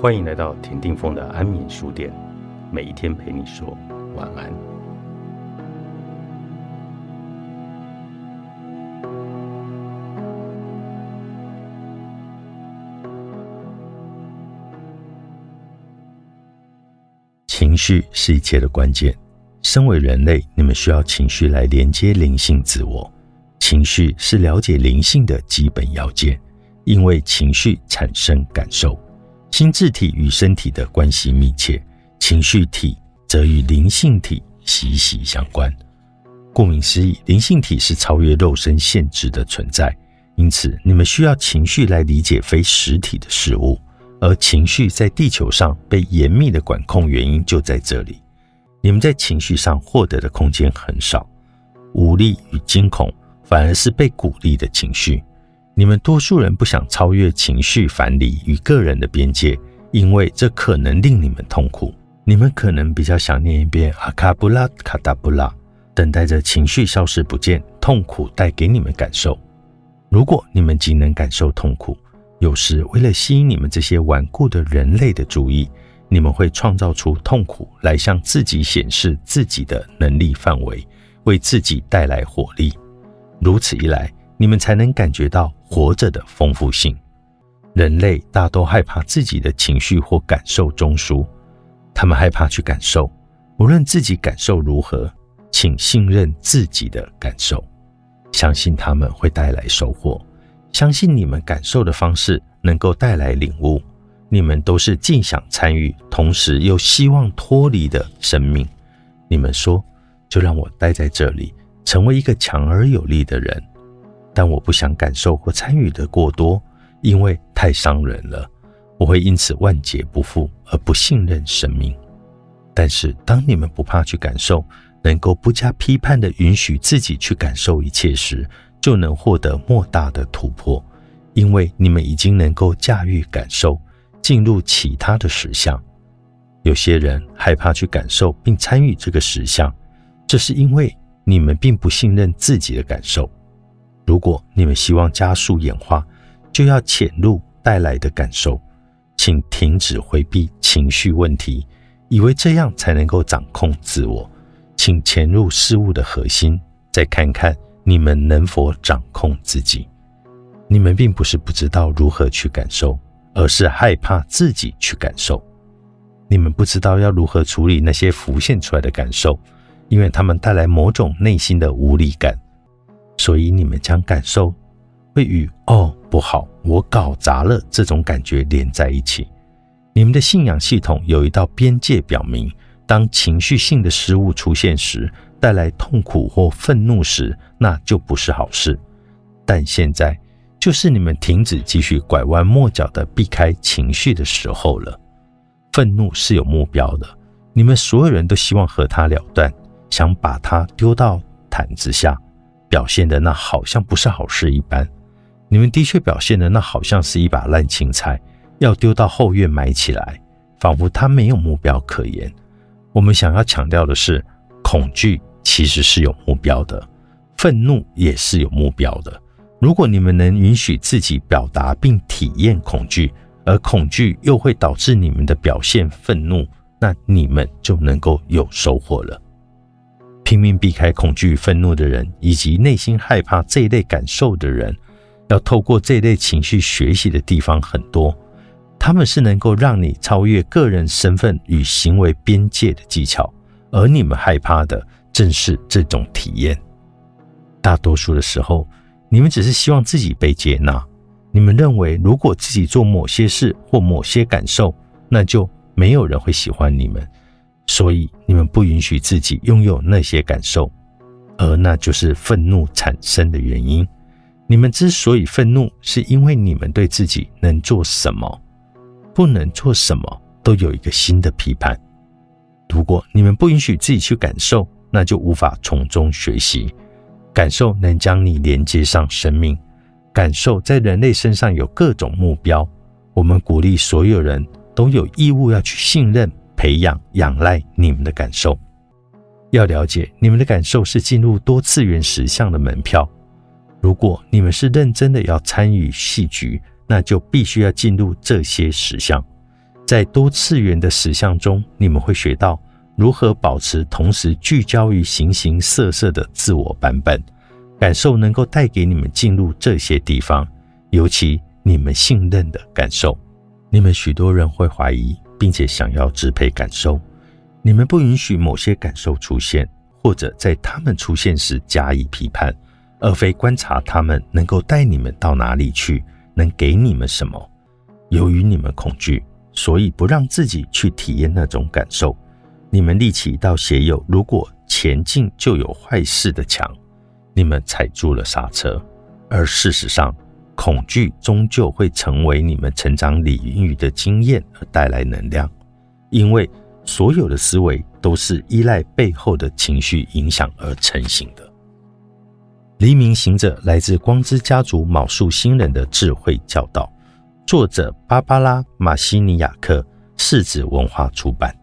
欢迎来到田定峰的安眠书店，每一天陪你说晚安。情绪是一切的关键。身为人类，你们需要情绪来连接灵性自我。情绪是了解灵性的基本要件，因为情绪产生感受。心智体与身体的关系密切，情绪体则与灵性体息息相关。顾名思义，灵性体是超越肉身限制的存在，因此你们需要情绪来理解非实体的事物。而情绪在地球上被严密的管控，原因就在这里。你们在情绪上获得的空间很少，无力与惊恐反而是被鼓励的情绪。你们多数人不想超越情绪藩篱与个人的边界，因为这可能令你们痛苦。你们可能比较想念一遍阿卡布拉卡达布拉，等待着情绪消失不见，痛苦带给你们感受。如果你们仅能感受痛苦，有时为了吸引你们这些顽固的人类的注意，你们会创造出痛苦来向自己显示自己的能力范围，为自己带来火力。如此一来。你们才能感觉到活着的丰富性。人类大都害怕自己的情绪或感受中枢，他们害怕去感受，无论自己感受如何，请信任自己的感受，相信他们会带来收获，相信你们感受的方式能够带来领悟。你们都是既想参与，同时又希望脱离的生命。你们说：“就让我待在这里，成为一个强而有力的人。”但我不想感受或参与的过多，因为太伤人了。我会因此万劫不复，而不信任生命。但是，当你们不怕去感受，能够不加批判地允许自己去感受一切时，就能获得莫大的突破，因为你们已经能够驾驭感受，进入其他的实相。有些人害怕去感受并参与这个实相，这是因为你们并不信任自己的感受。如果你们希望加速演化，就要潜入带来的感受，请停止回避情绪问题，以为这样才能够掌控自我。请潜入事物的核心，再看看你们能否掌控自己。你们并不是不知道如何去感受，而是害怕自己去感受。你们不知道要如何处理那些浮现出来的感受，因为他们带来某种内心的无力感。所以你们将感受会与“哦，不好，我搞砸了”这种感觉连在一起。你们的信仰系统有一道边界，表明当情绪性的失误出现时，带来痛苦或愤怒时，那就不是好事。但现在就是你们停止继续拐弯抹角的避开情绪的时候了。愤怒是有目标的，你们所有人都希望和它了断，想把它丢到毯子下。表现的那好像不是好事一般，你们的确表现的那好像是一把烂青菜，要丢到后院埋起来，仿佛他没有目标可言。我们想要强调的是，恐惧其实是有目标的，愤怒也是有目标的。如果你们能允许自己表达并体验恐惧，而恐惧又会导致你们的表现愤怒，那你们就能够有收获了。拼命避开恐惧、愤怒的人，以及内心害怕这一类感受的人，要透过这一类情绪学习的地方很多。他们是能够让你超越个人身份与行为边界的技巧，而你们害怕的正是这种体验。大多数的时候，你们只是希望自己被接纳。你们认为，如果自己做某些事或某些感受，那就没有人会喜欢你们。所以你们不允许自己拥有那些感受，而那就是愤怒产生的原因。你们之所以愤怒，是因为你们对自己能做什么、不能做什么都有一个新的批判。如果你们不允许自己去感受，那就无法从中学习。感受能将你连接上生命，感受在人类身上有各种目标。我们鼓励所有人都有义务要去信任。培养、仰赖你们的感受，要了解你们的感受是进入多次元实相的门票。如果你们是认真的要参与戏剧，那就必须要进入这些实相。在多次元的实相中，你们会学到如何保持同时聚焦于形形色色的自我版本，感受能够带给你们进入这些地方，尤其你们信任的感受。你们许多人会怀疑，并且想要支配感受。你们不允许某些感受出现，或者在他们出现时加以批判，而非观察他们能够带你们到哪里去，能给你们什么。由于你们恐惧。所以不让自己去体验那种感受，你们立起一道写有“如果前进就有坏事”的墙，你们踩住了刹车。而事实上，恐惧终究会成为你们成长领域的经验而带来能量，因为所有的思维都是依赖背后的情绪影响而成型的。黎明行者来自光之家族卯树星人的智慧教导。作者芭芭拉·马西尼亚克，世子文化出版。